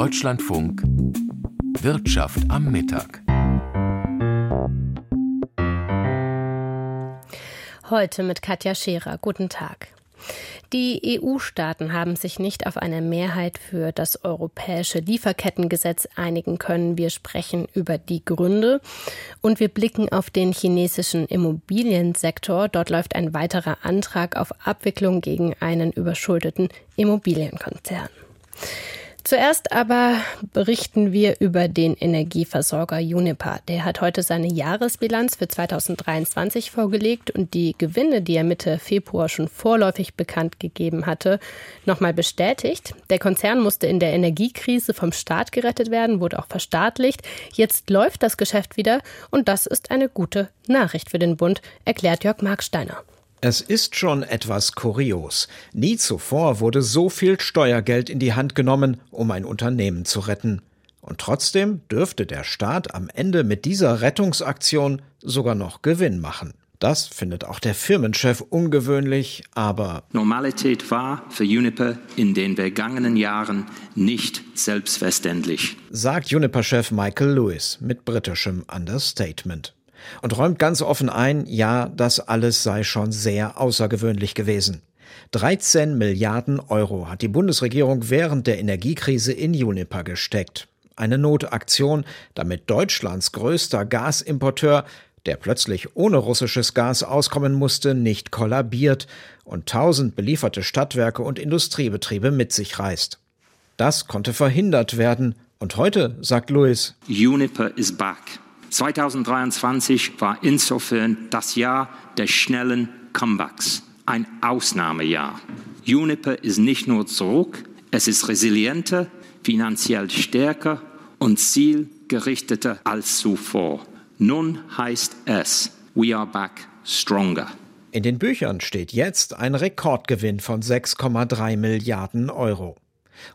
Deutschlandfunk Wirtschaft am Mittag. Heute mit Katja Scherer. Guten Tag. Die EU-Staaten haben sich nicht auf eine Mehrheit für das europäische Lieferkettengesetz einigen können. Wir sprechen über die Gründe und wir blicken auf den chinesischen Immobiliensektor. Dort läuft ein weiterer Antrag auf Abwicklung gegen einen überschuldeten Immobilienkonzern. Zuerst aber berichten wir über den Energieversorger Uniper. Der hat heute seine Jahresbilanz für 2023 vorgelegt und die Gewinne, die er Mitte Februar schon vorläufig bekannt gegeben hatte, nochmal bestätigt. Der Konzern musste in der Energiekrise vom Staat gerettet werden, wurde auch verstaatlicht. Jetzt läuft das Geschäft wieder und das ist eine gute Nachricht für den Bund, erklärt Jörg Marksteiner. Es ist schon etwas kurios. Nie zuvor wurde so viel Steuergeld in die Hand genommen, um ein Unternehmen zu retten. Und trotzdem dürfte der Staat am Ende mit dieser Rettungsaktion sogar noch Gewinn machen. Das findet auch der Firmenchef ungewöhnlich, aber Normalität war für Uniper in den vergangenen Jahren nicht selbstverständlich, sagt Uniper-Chef Michael Lewis mit britischem Understatement und räumt ganz offen ein, ja, das alles sei schon sehr außergewöhnlich gewesen. 13 Milliarden Euro hat die Bundesregierung während der Energiekrise in Juniper gesteckt. Eine Notaktion, damit Deutschlands größter Gasimporteur, der plötzlich ohne russisches Gas auskommen musste, nicht kollabiert und tausend belieferte Stadtwerke und Industriebetriebe mit sich reißt. Das konnte verhindert werden. Und heute, sagt Louis, Uniper is back. 2023 war insofern das Jahr des schnellen Comebacks, ein Ausnahmejahr. Juniper ist nicht nur zurück, es ist resilienter, finanziell stärker und zielgerichteter als zuvor. Nun heißt es, we are back stronger. In den Büchern steht jetzt ein Rekordgewinn von 6,3 Milliarden Euro.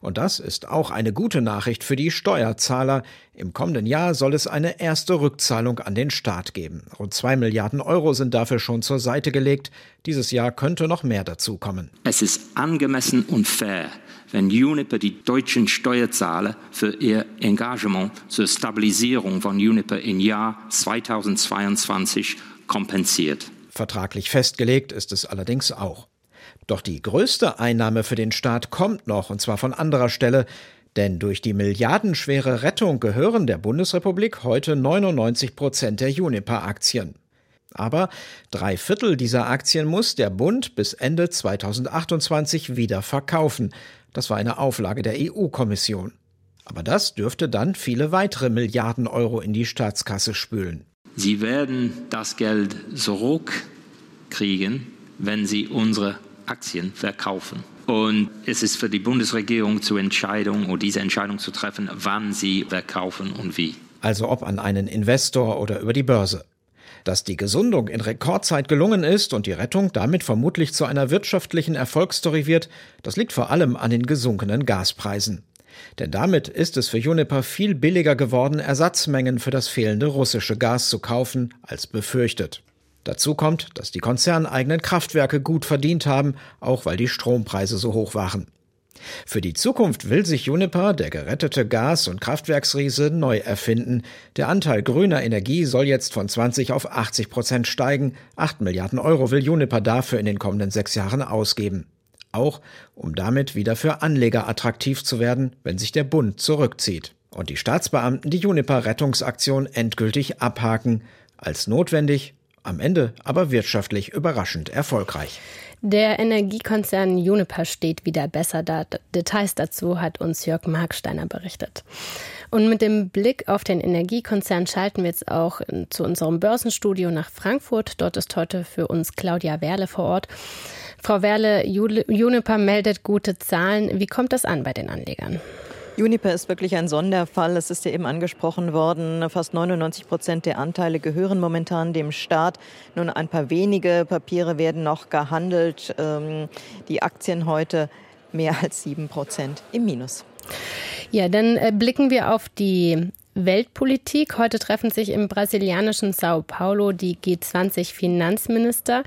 Und das ist auch eine gute Nachricht für die Steuerzahler. Im kommenden Jahr soll es eine erste Rückzahlung an den Staat geben. Rund zwei Milliarden Euro sind dafür schon zur Seite gelegt. Dieses Jahr könnte noch mehr dazukommen. Es ist angemessen und fair, wenn Uniper die deutschen Steuerzahler für ihr Engagement zur Stabilisierung von Uniper im Jahr 2022 kompensiert. Vertraglich festgelegt ist es allerdings auch. Doch die größte Einnahme für den Staat kommt noch, und zwar von anderer Stelle, denn durch die milliardenschwere Rettung gehören der Bundesrepublik heute 99 Prozent der Juniper-Aktien. Aber drei Viertel dieser Aktien muss der Bund bis Ende 2028 wieder verkaufen. Das war eine Auflage der EU-Kommission. Aber das dürfte dann viele weitere Milliarden Euro in die Staatskasse spülen. Sie werden das Geld zurückkriegen, wenn Sie unsere Aktien verkaufen. Und es ist für die Bundesregierung zur Entscheidung oder diese Entscheidung zu treffen, wann sie verkaufen und wie. Also ob an einen Investor oder über die Börse. Dass die Gesundung in Rekordzeit gelungen ist und die Rettung damit vermutlich zu einer wirtschaftlichen Erfolgsstory wird, das liegt vor allem an den gesunkenen Gaspreisen. Denn damit ist es für Juniper viel billiger geworden, Ersatzmengen für das fehlende russische Gas zu kaufen, als befürchtet. Dazu kommt, dass die konzerneigenen Kraftwerke gut verdient haben, auch weil die Strompreise so hoch waren. Für die Zukunft will sich Juniper, der gerettete Gas- und Kraftwerksriese, neu erfinden. Der Anteil grüner Energie soll jetzt von 20 auf 80 Prozent steigen. 8 Milliarden Euro will Juniper dafür in den kommenden sechs Jahren ausgeben. Auch um damit wieder für Anleger attraktiv zu werden, wenn sich der Bund zurückzieht. Und die Staatsbeamten die Juniper-Rettungsaktion endgültig abhaken. Als notwendig am Ende aber wirtschaftlich überraschend erfolgreich. Der Energiekonzern Juniper steht wieder besser da. Details dazu hat uns Jörg Marksteiner berichtet. Und mit dem Blick auf den Energiekonzern schalten wir jetzt auch zu unserem Börsenstudio nach Frankfurt. Dort ist heute für uns Claudia Werle vor Ort. Frau Werle, Juniper meldet gute Zahlen. Wie kommt das an bei den Anlegern? Uniper ist wirklich ein Sonderfall. Es ist ja eben angesprochen worden. Fast 99 Prozent der Anteile gehören momentan dem Staat. Nun ein paar wenige Papiere werden noch gehandelt. Ähm, die Aktien heute mehr als sieben Prozent im Minus. Ja, dann äh, blicken wir auf die Weltpolitik. Heute treffen sich im brasilianischen Sao Paulo die G20-Finanzminister.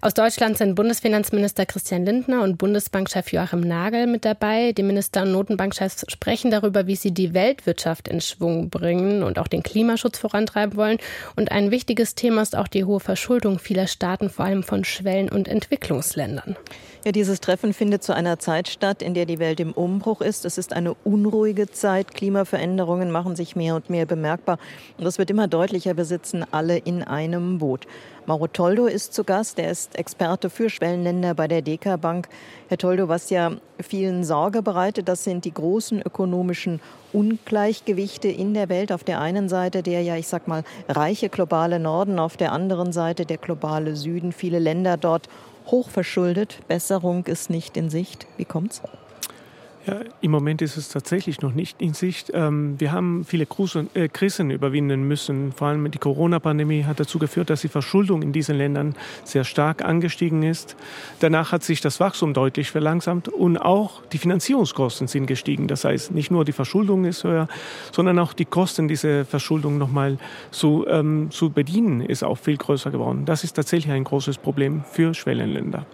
Aus Deutschland sind Bundesfinanzminister Christian Lindner und Bundesbankchef Joachim Nagel mit dabei. Die Minister und Notenbankchefs sprechen darüber, wie sie die Weltwirtschaft in Schwung bringen und auch den Klimaschutz vorantreiben wollen. Und ein wichtiges Thema ist auch die hohe Verschuldung vieler Staaten, vor allem von Schwellen- und Entwicklungsländern. Ja, dieses Treffen findet zu einer Zeit statt, in der die Welt im Umbruch ist. Es ist eine unruhige Zeit. Klimaveränderungen machen sich mehr und mehr bemerkbar. Und es wird immer deutlicher, wir sitzen alle in einem Boot. Mauro Toldo ist zu Gast. Er ist Experte für Schwellenländer bei der DK Bank. Herr Toldo, was ja vielen Sorge bereitet, das sind die großen ökonomischen Ungleichgewichte in der Welt. Auf der einen Seite der ja, ich sag mal, reiche globale Norden, auf der anderen Seite der globale Süden. Viele Länder dort hochverschuldet. Besserung ist nicht in Sicht. Wie kommt's? Ja, Im Moment ist es tatsächlich noch nicht in Sicht. Ähm, wir haben viele äh, Krisen überwinden müssen. Vor allem die Corona-Pandemie hat dazu geführt, dass die Verschuldung in diesen Ländern sehr stark angestiegen ist. Danach hat sich das Wachstum deutlich verlangsamt und auch die Finanzierungskosten sind gestiegen. Das heißt, nicht nur die Verschuldung ist höher, sondern auch die Kosten, diese Verschuldung nochmal zu, ähm, zu bedienen, ist auch viel größer geworden. Das ist tatsächlich ein großes Problem für Schwellenländer.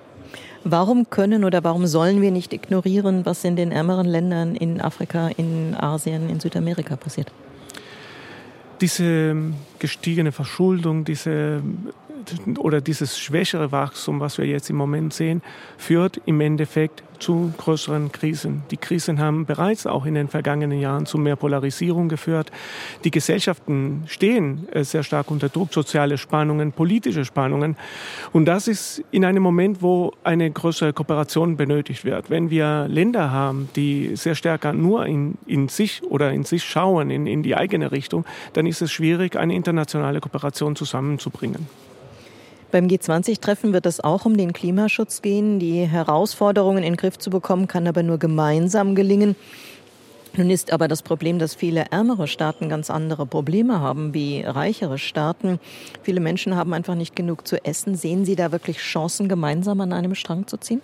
Warum können oder warum sollen wir nicht ignorieren, was in den ärmeren Ländern in Afrika, in Asien, in Südamerika passiert? Diese gestiegene Verschuldung, diese oder dieses schwächere Wachstum, was wir jetzt im Moment sehen, führt im Endeffekt zu größeren Krisen. Die Krisen haben bereits auch in den vergangenen Jahren zu mehr Polarisierung geführt. Die Gesellschaften stehen äh, sehr stark unter Druck, soziale Spannungen, politische Spannungen. Und das ist in einem Moment, wo eine größere Kooperation benötigt wird. Wenn wir Länder haben, die sehr stärker nur in, in sich oder in sich schauen, in, in die eigene Richtung, dann ist es schwierig, eine internationale Kooperation zusammenzubringen. Beim G20-Treffen wird es auch um den Klimaschutz gehen. Die Herausforderungen in den Griff zu bekommen, kann aber nur gemeinsam gelingen. Nun ist aber das Problem, dass viele ärmere Staaten ganz andere Probleme haben wie reichere Staaten. Viele Menschen haben einfach nicht genug zu essen. Sehen Sie da wirklich Chancen, gemeinsam an einem Strang zu ziehen?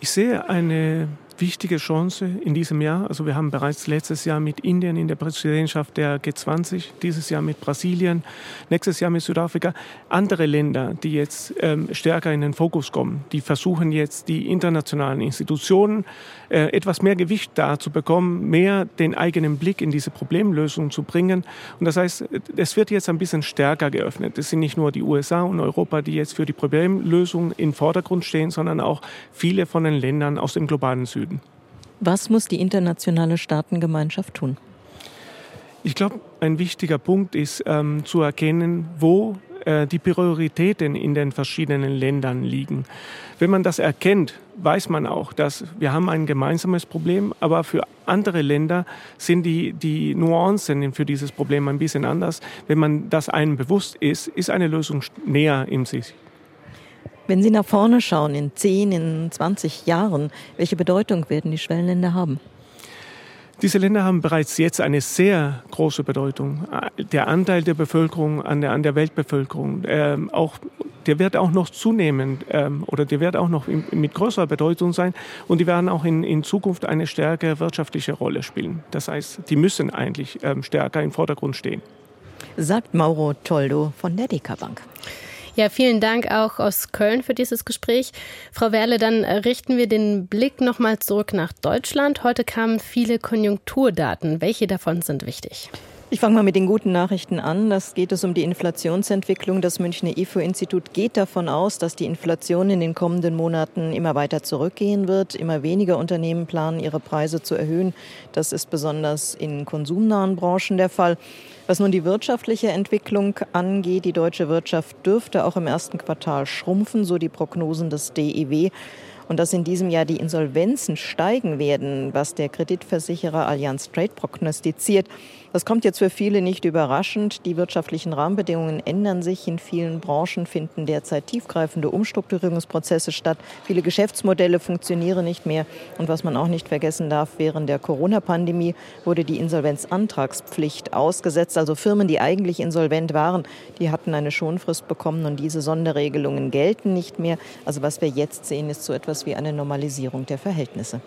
Ich sehe eine wichtige Chance in diesem Jahr. Also wir haben bereits letztes Jahr mit Indien in der Präsidentschaft der G20, dieses Jahr mit Brasilien, nächstes Jahr mit Südafrika, andere Länder, die jetzt ähm, stärker in den Fokus kommen. Die versuchen jetzt die internationalen Institutionen äh, etwas mehr Gewicht da zu bekommen, mehr den eigenen Blick in diese Problemlösung zu bringen. Und das heißt, es wird jetzt ein bisschen stärker geöffnet. Es sind nicht nur die USA und Europa, die jetzt für die Problemlösung im Vordergrund stehen, sondern auch viele von den Ländern aus dem globalen Süden. Was muss die internationale Staatengemeinschaft tun? Ich glaube, ein wichtiger Punkt ist ähm, zu erkennen, wo äh, die Prioritäten in den verschiedenen Ländern liegen. Wenn man das erkennt, weiß man auch, dass wir haben ein gemeinsames Problem, aber für andere Länder sind die, die Nuancen für dieses Problem ein bisschen anders. Wenn man das einem bewusst ist, ist eine Lösung näher in sich. Wenn Sie nach vorne schauen, in 10, in 20 Jahren, welche Bedeutung werden die Schwellenländer haben? Diese Länder haben bereits jetzt eine sehr große Bedeutung. Der Anteil der Bevölkerung an der, an der Weltbevölkerung, äh, auch, der wird auch noch zunehmen äh, oder der wird auch noch in, mit größerer Bedeutung sein und die werden auch in, in Zukunft eine stärkere wirtschaftliche Rolle spielen. Das heißt, die müssen eigentlich äh, stärker im Vordergrund stehen. Sagt Mauro Toldo von der DK Bank. Ja, vielen Dank auch aus Köln für dieses Gespräch. Frau Werle, dann richten wir den Blick nochmal zurück nach Deutschland. Heute kamen viele Konjunkturdaten. Welche davon sind wichtig? Ich fange mal mit den guten Nachrichten an. Das geht es um die Inflationsentwicklung. Das Münchner IFO-Institut geht davon aus, dass die Inflation in den kommenden Monaten immer weiter zurückgehen wird. Immer weniger Unternehmen planen, ihre Preise zu erhöhen. Das ist besonders in konsumnahen Branchen der Fall. Was nun die wirtschaftliche Entwicklung angeht, die deutsche Wirtschaft dürfte auch im ersten Quartal schrumpfen, so die Prognosen des DIW und dass in diesem Jahr die Insolvenzen steigen werden, was der Kreditversicherer Allianz Trade prognostiziert. Das kommt jetzt für viele nicht überraschend. Die wirtschaftlichen Rahmenbedingungen ändern sich. In vielen Branchen finden derzeit tiefgreifende Umstrukturierungsprozesse statt. Viele Geschäftsmodelle funktionieren nicht mehr. Und was man auch nicht vergessen darf, während der Corona-Pandemie wurde die Insolvenzantragspflicht ausgesetzt. Also Firmen, die eigentlich insolvent waren, die hatten eine Schonfrist bekommen und diese Sonderregelungen gelten nicht mehr. Also was wir jetzt sehen, ist so etwas etwas wie eine Normalisierung der Verhältnisse.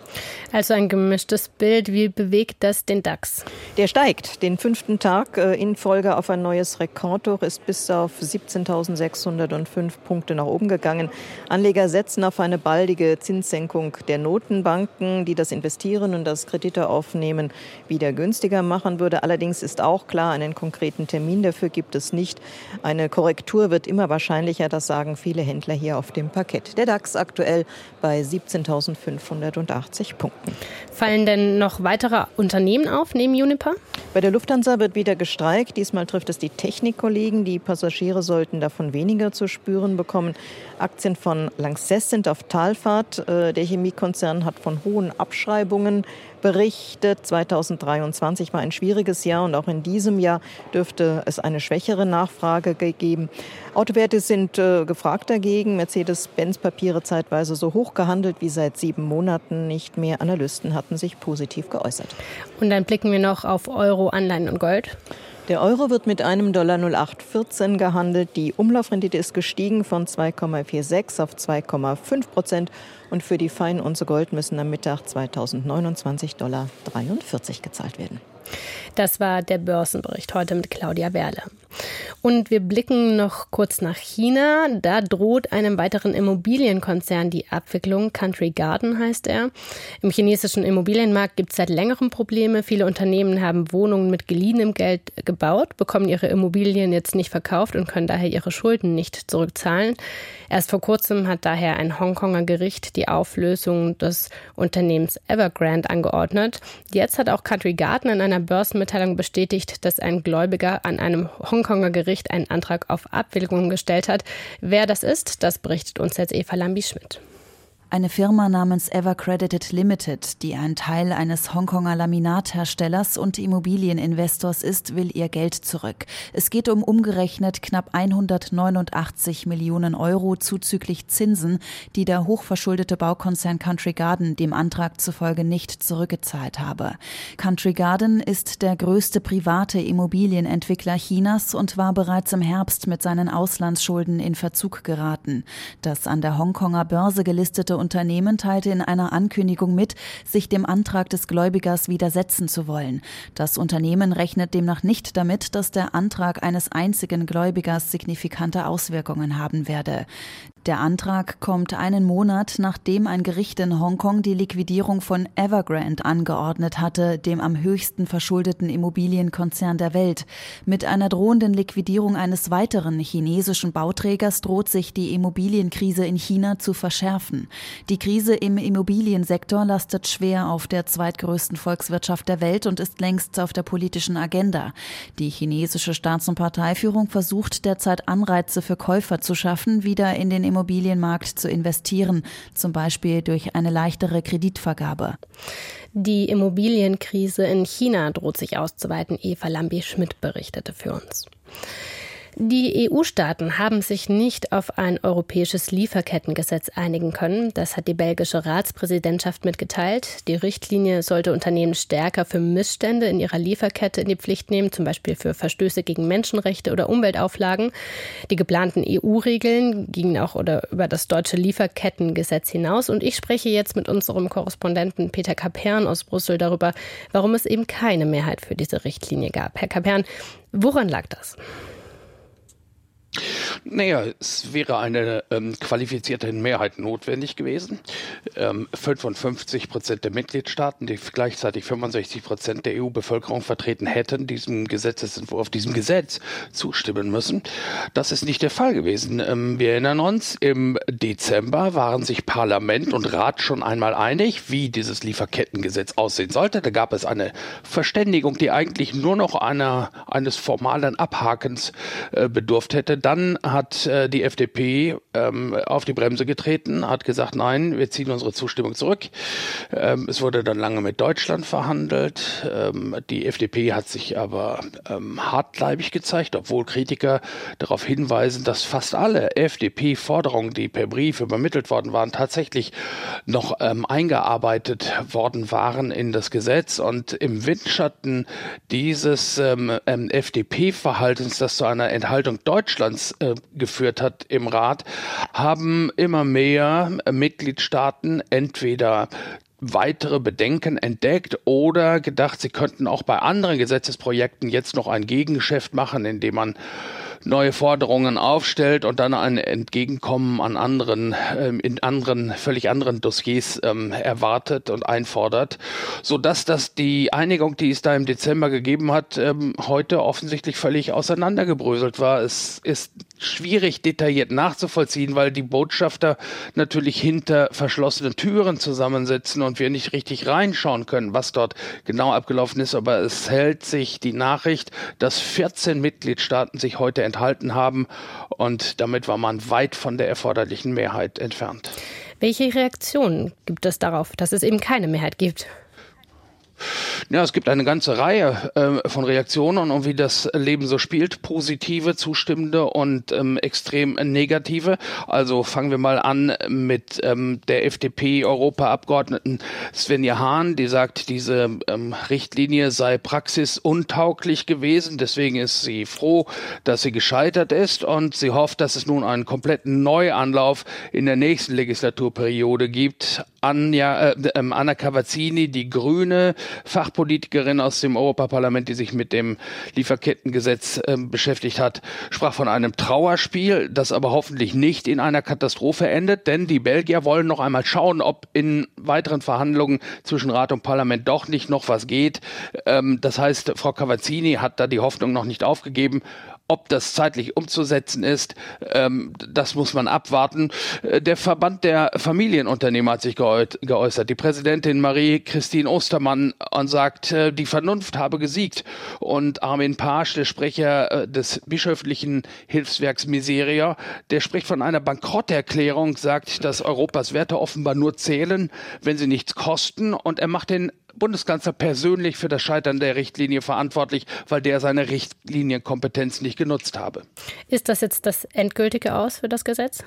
Also ein gemischtes Bild. Wie bewegt das den DAX? Der steigt den fünften Tag äh, in Folge auf ein neues Rekordhoch, ist bis auf 17.605 Punkte nach oben gegangen. Anleger setzen auf eine baldige Zinssenkung der Notenbanken, die das Investieren und das Kredite aufnehmen wieder günstiger machen würde. Allerdings ist auch klar, einen konkreten Termin dafür gibt es nicht. Eine Korrektur wird immer wahrscheinlicher, das sagen viele Händler hier auf dem Parkett. Der DAX aktuell bei 17.580 Punkten. Fallen denn noch weitere Unternehmen auf neben Uniper? Bei der Lufthansa wird wieder gestreikt. Diesmal trifft es die Technikkollegen. Die Passagiere sollten davon weniger zu spüren bekommen. Aktien von Lanxess sind auf Talfahrt. Äh, der Chemiekonzern hat von hohen Abschreibungen berichtet. 2023 war ein schwieriges Jahr und auch in diesem Jahr dürfte es eine schwächere Nachfrage geben. Autowerte sind äh, gefragt dagegen. Mercedes-Benz-Papiere zeitweise so hoch gehandelt wie seit sieben Monaten nicht mehr. Analysten hatten sich positiv geäußert. Und dann blicken wir noch auf Euro, Anleihen und Gold. Der Euro wird mit einem Dollar 0814 gehandelt. Die Umlaufrendite ist gestiegen von 2,46 auf 2,5 Prozent. Und für die Feinunze Gold müssen am Mittag 2029 Dollar 43 gezahlt werden. Das war der Börsenbericht heute mit Claudia Werle. Und wir blicken noch kurz nach China. Da droht einem weiteren Immobilienkonzern die Abwicklung. Country Garden heißt er. Im chinesischen Immobilienmarkt gibt es seit längerem Probleme. Viele Unternehmen haben Wohnungen mit geliehenem Geld gebaut, bekommen ihre Immobilien jetzt nicht verkauft und können daher ihre Schulden nicht zurückzahlen. Erst vor kurzem hat daher ein Hongkonger Gericht die Auflösung des Unternehmens Evergrande angeordnet. Jetzt hat auch Country Garden in einer Börsenmitteilung bestätigt, dass ein Gläubiger an einem Hongkonger Gericht einen Antrag auf Abwilligung gestellt hat. Wer das ist, das berichtet uns jetzt Eva Lambi-Schmidt. Eine Firma namens Evercredited Limited, die ein Teil eines Hongkonger Laminatherstellers und Immobilieninvestors ist, will ihr Geld zurück. Es geht um umgerechnet knapp 189 Millionen Euro zuzüglich Zinsen, die der hochverschuldete Baukonzern Country Garden dem Antrag zufolge nicht zurückgezahlt habe. Country Garden ist der größte private Immobilienentwickler Chinas und war bereits im Herbst mit seinen Auslandsschulden in Verzug geraten. Das an der Hongkonger Börse gelistete Unternehmen teilte in einer Ankündigung mit, sich dem Antrag des Gläubigers widersetzen zu wollen. Das Unternehmen rechnet demnach nicht damit, dass der Antrag eines einzigen Gläubigers signifikante Auswirkungen haben werde. Der Antrag kommt einen Monat, nachdem ein Gericht in Hongkong die Liquidierung von Evergrande angeordnet hatte, dem am höchsten verschuldeten Immobilienkonzern der Welt. Mit einer drohenden Liquidierung eines weiteren chinesischen Bauträgers droht sich die Immobilienkrise in China zu verschärfen. Die Krise im Immobiliensektor lastet schwer auf der zweitgrößten Volkswirtschaft der Welt und ist längst auf der politischen Agenda. Die chinesische Staats- und Parteiführung versucht derzeit Anreize für Käufer zu schaffen, wieder in den Immobilienmarkt zu investieren, zum Beispiel durch eine leichtere Kreditvergabe. Die Immobilienkrise in China droht sich auszuweiten. Eva Lambi-Schmidt berichtete für uns. Die EU-Staaten haben sich nicht auf ein europäisches Lieferkettengesetz einigen können. Das hat die belgische Ratspräsidentschaft mitgeteilt. Die Richtlinie sollte Unternehmen stärker für Missstände in ihrer Lieferkette in die Pflicht nehmen, zum Beispiel für Verstöße gegen Menschenrechte oder Umweltauflagen. Die geplanten EU-Regeln gingen auch oder über das deutsche Lieferkettengesetz hinaus. Und ich spreche jetzt mit unserem Korrespondenten Peter Kapern aus Brüssel darüber, warum es eben keine Mehrheit für diese Richtlinie gab. Herr Kapern, woran lag das? Naja, es wäre eine ähm, qualifizierte Mehrheit notwendig gewesen. Ähm, 55 Prozent der Mitgliedstaaten, die gleichzeitig 65 Prozent der EU-Bevölkerung vertreten hätten, diesem Gesetzesentwurf, diesem Gesetz zustimmen müssen. Das ist nicht der Fall gewesen. Ähm, wir erinnern uns, im Dezember waren sich Parlament und Rat schon einmal einig, wie dieses Lieferkettengesetz aussehen sollte. Da gab es eine Verständigung, die eigentlich nur noch einer, eines formalen Abhakens äh, bedurft hätte dann hat äh, die FDP ähm, auf die Bremse getreten, hat gesagt, nein, wir ziehen unsere Zustimmung zurück. Ähm, es wurde dann lange mit Deutschland verhandelt. Ähm, die FDP hat sich aber ähm, hartleibig gezeigt, obwohl Kritiker darauf hinweisen, dass fast alle FDP-Forderungen, die per Brief übermittelt worden waren, tatsächlich noch ähm, eingearbeitet worden waren in das Gesetz. Und im Windschatten dieses ähm, FDP-Verhaltens, das zu einer Enthaltung Deutschlands äh, geführt hat im Rat, haben immer mehr Mitgliedstaaten entweder weitere Bedenken entdeckt oder gedacht, sie könnten auch bei anderen Gesetzesprojekten jetzt noch ein Gegengeschäft machen, indem man neue Forderungen aufstellt und dann ein Entgegenkommen an anderen, ähm, in anderen, völlig anderen Dossiers ähm, erwartet und einfordert, sodass das die Einigung, die es da im Dezember gegeben hat, ähm, heute offensichtlich völlig auseinandergebröselt war. Es ist schwierig detailliert nachzuvollziehen, weil die Botschafter natürlich hinter verschlossenen Türen zusammensitzen und wir nicht richtig reinschauen können, was dort genau abgelaufen ist. Aber es hält sich die Nachricht, dass 14 Mitgliedstaaten sich heute enthalten haben und damit war man weit von der erforderlichen Mehrheit entfernt. Welche Reaktionen gibt es darauf, dass es eben keine Mehrheit gibt? Ja, es gibt eine ganze Reihe äh, von Reaktionen und wie das Leben so spielt. Positive, zustimmende und ähm, extrem negative. Also fangen wir mal an mit ähm, der FDP-Europaabgeordneten Svenja Hahn, die sagt, diese ähm, Richtlinie sei praxisuntauglich gewesen. Deswegen ist sie froh, dass sie gescheitert ist und sie hofft, dass es nun einen kompletten Neuanlauf in der nächsten Legislaturperiode gibt. Anja, äh, äh, Anna Cavazzini, die grüne Fachpolitikerin aus dem Europaparlament, die sich mit dem Lieferkettengesetz äh, beschäftigt hat, sprach von einem Trauerspiel, das aber hoffentlich nicht in einer Katastrophe endet, denn die Belgier wollen noch einmal schauen, ob in weiteren Verhandlungen zwischen Rat und Parlament doch nicht noch was geht. Ähm, das heißt, Frau Cavazzini hat da die Hoffnung noch nicht aufgegeben. Ob das zeitlich umzusetzen ist, ähm, das muss man abwarten. Äh, der Verband der Familienunternehmer hat sich geäußert. Die Präsidentin Marie-Christine Ostermann und sagt, äh, die Vernunft habe gesiegt. Und Armin Pasch, der Sprecher äh, des bischöflichen Hilfswerks Miseria, der spricht von einer Bankrotterklärung, sagt, dass Europas Werte offenbar nur zählen, wenn sie nichts kosten. Und er macht den Bundeskanzler persönlich für das Scheitern der Richtlinie verantwortlich, weil der seine Richtlinienkompetenz nicht genutzt habe. Ist das jetzt das endgültige Aus für das Gesetz?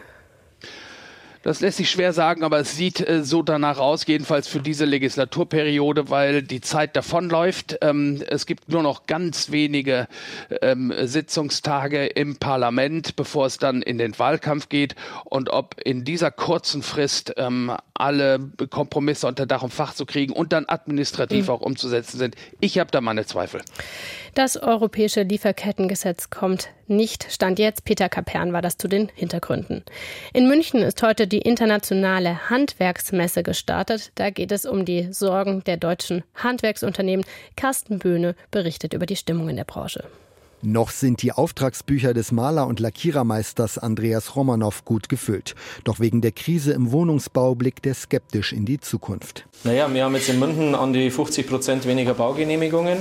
Das lässt sich schwer sagen, aber es sieht äh, so danach aus, jedenfalls für diese Legislaturperiode, weil die Zeit davonläuft. Ähm, es gibt nur noch ganz wenige ähm, Sitzungstage im Parlament, bevor es dann in den Wahlkampf geht. Und ob in dieser kurzen Frist ähm, alle Kompromisse unter Dach und Fach zu kriegen und dann administrativ mhm. auch umzusetzen sind, ich habe da meine Zweifel. Das europäische Lieferkettengesetz kommt nicht. Stand jetzt, Peter Kapern war das zu den Hintergründen. In München ist heute die internationale Handwerksmesse gestartet. Da geht es um die Sorgen der deutschen Handwerksunternehmen. Carsten Böhne berichtet über die Stimmung in der Branche. Noch sind die Auftragsbücher des Maler- und Lackierermeisters Andreas Romanow gut gefüllt. Doch wegen der Krise im Wohnungsbau blickt er skeptisch in die Zukunft. Naja, wir haben jetzt in München an die 50 Prozent weniger Baugenehmigungen.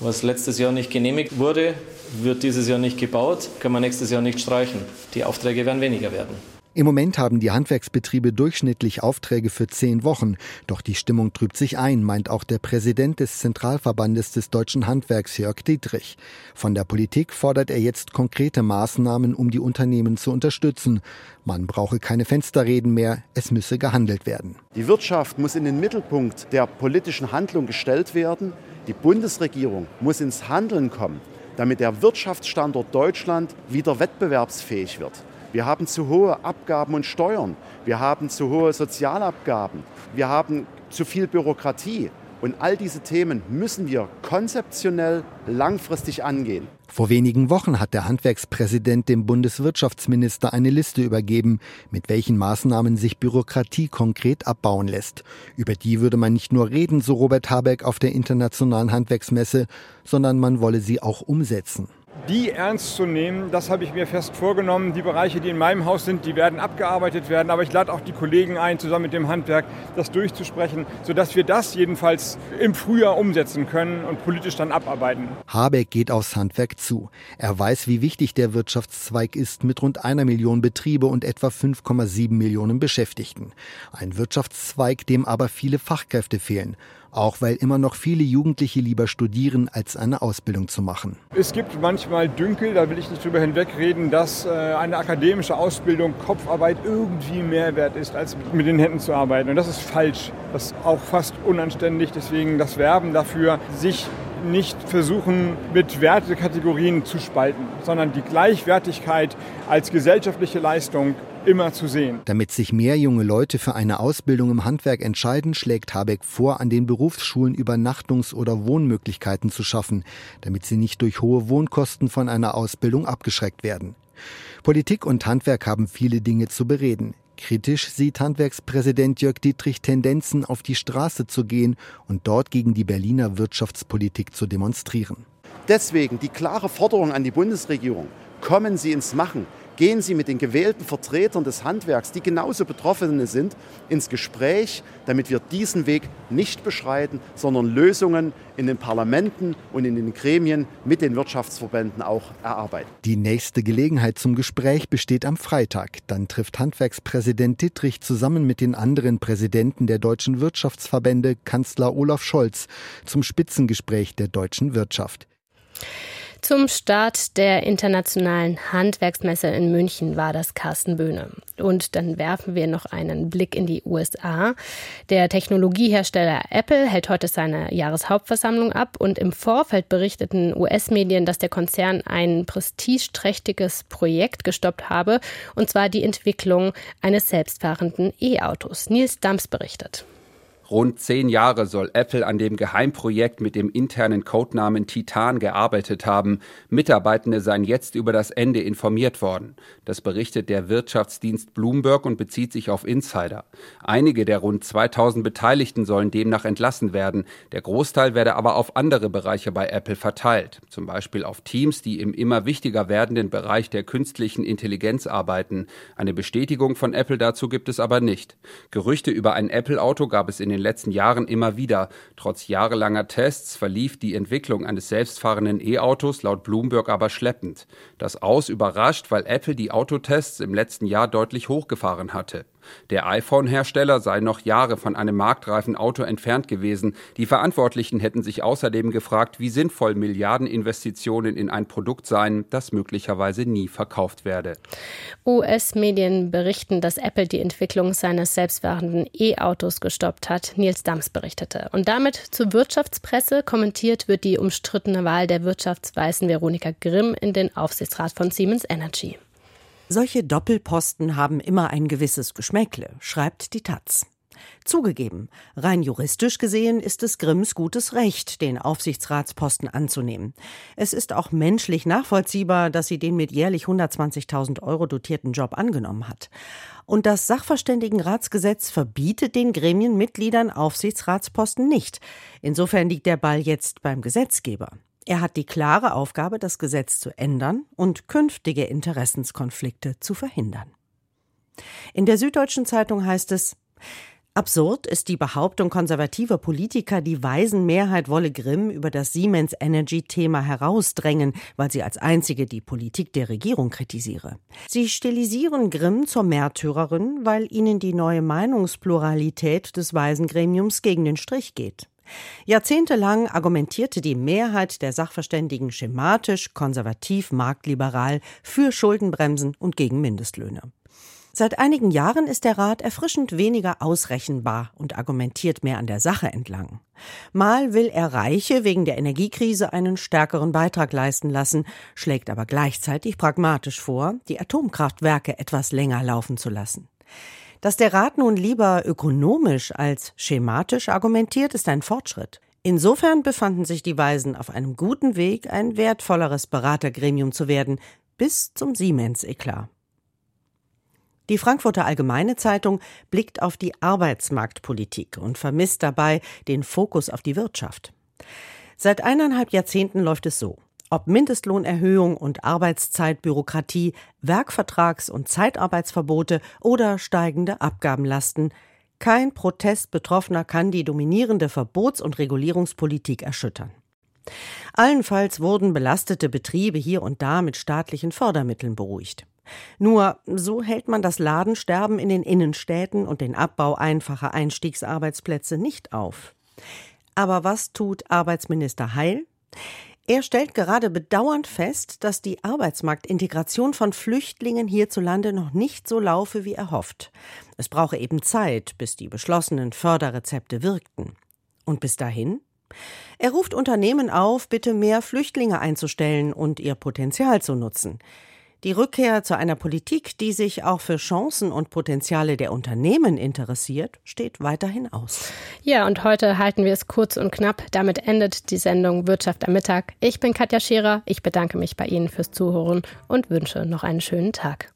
Was letztes Jahr nicht genehmigt wurde, wird dieses Jahr nicht gebaut, kann man nächstes Jahr nicht streichen. Die Aufträge werden weniger werden. Im Moment haben die Handwerksbetriebe durchschnittlich Aufträge für zehn Wochen. Doch die Stimmung trübt sich ein, meint auch der Präsident des Zentralverbandes des deutschen Handwerks, Jörg Dietrich. Von der Politik fordert er jetzt konkrete Maßnahmen, um die Unternehmen zu unterstützen. Man brauche keine Fensterreden mehr, es müsse gehandelt werden. Die Wirtschaft muss in den Mittelpunkt der politischen Handlung gestellt werden. Die Bundesregierung muss ins Handeln kommen, damit der Wirtschaftsstandort Deutschland wieder wettbewerbsfähig wird. Wir haben zu hohe Abgaben und Steuern. Wir haben zu hohe Sozialabgaben. Wir haben zu viel Bürokratie. Und all diese Themen müssen wir konzeptionell langfristig angehen. Vor wenigen Wochen hat der Handwerkspräsident dem Bundeswirtschaftsminister eine Liste übergeben, mit welchen Maßnahmen sich Bürokratie konkret abbauen lässt. Über die würde man nicht nur reden, so Robert Habeck auf der internationalen Handwerksmesse, sondern man wolle sie auch umsetzen die ernst zu nehmen, das habe ich mir fest vorgenommen. Die Bereiche, die in meinem Haus sind, die werden abgearbeitet werden. Aber ich lade auch die Kollegen ein, zusammen mit dem Handwerk das durchzusprechen, sodass wir das jedenfalls im Frühjahr umsetzen können und politisch dann abarbeiten. Habeck geht aufs Handwerk zu. Er weiß, wie wichtig der Wirtschaftszweig ist mit rund einer Million Betriebe und etwa 5,7 Millionen Beschäftigten. Ein Wirtschaftszweig, dem aber viele Fachkräfte fehlen auch weil immer noch viele Jugendliche lieber studieren, als eine Ausbildung zu machen. Es gibt manchmal Dünkel, da will ich nicht drüber hinwegreden, dass äh, eine akademische Ausbildung, Kopfarbeit irgendwie mehr wert ist, als mit den Händen zu arbeiten. Und das ist falsch. Das ist auch fast unanständig. Deswegen das Werben dafür, sich nicht versuchen, mit Wertekategorien zu spalten, sondern die Gleichwertigkeit als gesellschaftliche Leistung immer zu sehen. Damit sich mehr junge Leute für eine Ausbildung im Handwerk entscheiden, schlägt Habeck vor, an den Berufsschulen Übernachtungs- oder Wohnmöglichkeiten zu schaffen, damit sie nicht durch hohe Wohnkosten von einer Ausbildung abgeschreckt werden. Politik und Handwerk haben viele Dinge zu bereden. Kritisch sieht Handwerkspräsident Jörg Dietrich Tendenzen, auf die Straße zu gehen und dort gegen die Berliner Wirtschaftspolitik zu demonstrieren. Deswegen die klare Forderung an die Bundesregierung, kommen Sie ins Machen. Gehen Sie mit den gewählten Vertretern des Handwerks, die genauso Betroffene sind, ins Gespräch, damit wir diesen Weg nicht beschreiten, sondern Lösungen in den Parlamenten und in den Gremien mit den Wirtschaftsverbänden auch erarbeiten. Die nächste Gelegenheit zum Gespräch besteht am Freitag. Dann trifft Handwerkspräsident Dittrich zusammen mit den anderen Präsidenten der deutschen Wirtschaftsverbände Kanzler Olaf Scholz zum Spitzengespräch der deutschen Wirtschaft. Zum Start der internationalen Handwerksmesse in München war das Carsten Böhne. Und dann werfen wir noch einen Blick in die USA. Der Technologiehersteller Apple hält heute seine Jahreshauptversammlung ab und im Vorfeld berichteten US-Medien, dass der Konzern ein prestigeträchtiges Projekt gestoppt habe, und zwar die Entwicklung eines selbstfahrenden E-Autos. Nils Dams berichtet. Rund zehn Jahre soll Apple an dem Geheimprojekt mit dem internen Codenamen Titan gearbeitet haben. Mitarbeitende seien jetzt über das Ende informiert worden. Das berichtet der Wirtschaftsdienst Bloomberg und bezieht sich auf Insider. Einige der rund 2000 Beteiligten sollen demnach entlassen werden. Der Großteil werde aber auf andere Bereiche bei Apple verteilt. Zum Beispiel auf Teams, die im immer wichtiger werdenden Bereich der künstlichen Intelligenz arbeiten. Eine Bestätigung von Apple dazu gibt es aber nicht. Gerüchte über ein Apple-Auto gab es in den den letzten Jahren immer wieder. Trotz jahrelanger Tests verlief die Entwicklung eines selbstfahrenden E-Autos laut Bloomberg aber schleppend. Das Aus überrascht, weil Apple die Autotests im letzten Jahr deutlich hochgefahren hatte. Der iPhone-Hersteller sei noch Jahre von einem marktreifen Auto entfernt gewesen. Die Verantwortlichen hätten sich außerdem gefragt, wie sinnvoll Milliardeninvestitionen in ein Produkt seien, das möglicherweise nie verkauft werde. US-Medien berichten, dass Apple die Entwicklung seines selbstfahrenden E-Autos gestoppt hat. Nils Dams berichtete. Und damit zur Wirtschaftspresse. Kommentiert wird die umstrittene Wahl der Wirtschaftsweisen Veronika Grimm in den Aufsichtsrat von Siemens Energy. Solche Doppelposten haben immer ein gewisses Geschmäckle, schreibt die Taz. Zugegeben, rein juristisch gesehen ist es Grimms gutes Recht, den Aufsichtsratsposten anzunehmen. Es ist auch menschlich nachvollziehbar, dass sie den mit jährlich 120.000 Euro dotierten Job angenommen hat. Und das Sachverständigenratsgesetz verbietet den Gremienmitgliedern Aufsichtsratsposten nicht. Insofern liegt der Ball jetzt beim Gesetzgeber. Er hat die klare Aufgabe, das Gesetz zu ändern und künftige Interessenskonflikte zu verhindern. In der Süddeutschen Zeitung heißt es, Absurd ist die Behauptung konservativer Politiker, die Waisenmehrheit wolle Grimm über das Siemens Energy Thema herausdrängen, weil sie als einzige die Politik der Regierung kritisiere. Sie stilisieren Grimm zur Märtyrerin, weil ihnen die neue Meinungspluralität des Waisengremiums gegen den Strich geht. Jahrzehntelang argumentierte die Mehrheit der Sachverständigen schematisch, konservativ, marktliberal für Schuldenbremsen und gegen Mindestlöhne. Seit einigen Jahren ist der Rat erfrischend weniger ausrechenbar und argumentiert mehr an der Sache entlang. Mal will er Reiche wegen der Energiekrise einen stärkeren Beitrag leisten lassen, schlägt aber gleichzeitig pragmatisch vor, die Atomkraftwerke etwas länger laufen zu lassen. Dass der Rat nun lieber ökonomisch als schematisch argumentiert, ist ein Fortschritt. Insofern befanden sich die Weisen auf einem guten Weg, ein wertvolleres Beratergremium zu werden, bis zum Siemens-Eklat. Die Frankfurter Allgemeine Zeitung blickt auf die Arbeitsmarktpolitik und vermisst dabei den Fokus auf die Wirtschaft. Seit eineinhalb Jahrzehnten läuft es so. Ob Mindestlohnerhöhung und Arbeitszeitbürokratie, Werkvertrags- und Zeitarbeitsverbote oder steigende Abgabenlasten, kein Protest Betroffener kann die dominierende Verbots- und Regulierungspolitik erschüttern. Allenfalls wurden belastete Betriebe hier und da mit staatlichen Fördermitteln beruhigt. Nur so hält man das Ladensterben in den Innenstädten und den Abbau einfacher Einstiegsarbeitsplätze nicht auf. Aber was tut Arbeitsminister Heil? Er stellt gerade bedauernd fest, dass die Arbeitsmarktintegration von Flüchtlingen hierzulande noch nicht so laufe, wie er hofft. Es brauche eben Zeit, bis die beschlossenen Förderrezepte wirkten. Und bis dahin? Er ruft Unternehmen auf, bitte mehr Flüchtlinge einzustellen und ihr Potenzial zu nutzen. Die Rückkehr zu einer Politik, die sich auch für Chancen und Potenziale der Unternehmen interessiert, steht weiterhin aus. Ja, und heute halten wir es kurz und knapp. Damit endet die Sendung Wirtschaft am Mittag. Ich bin Katja Scherer. Ich bedanke mich bei Ihnen fürs Zuhören und wünsche noch einen schönen Tag.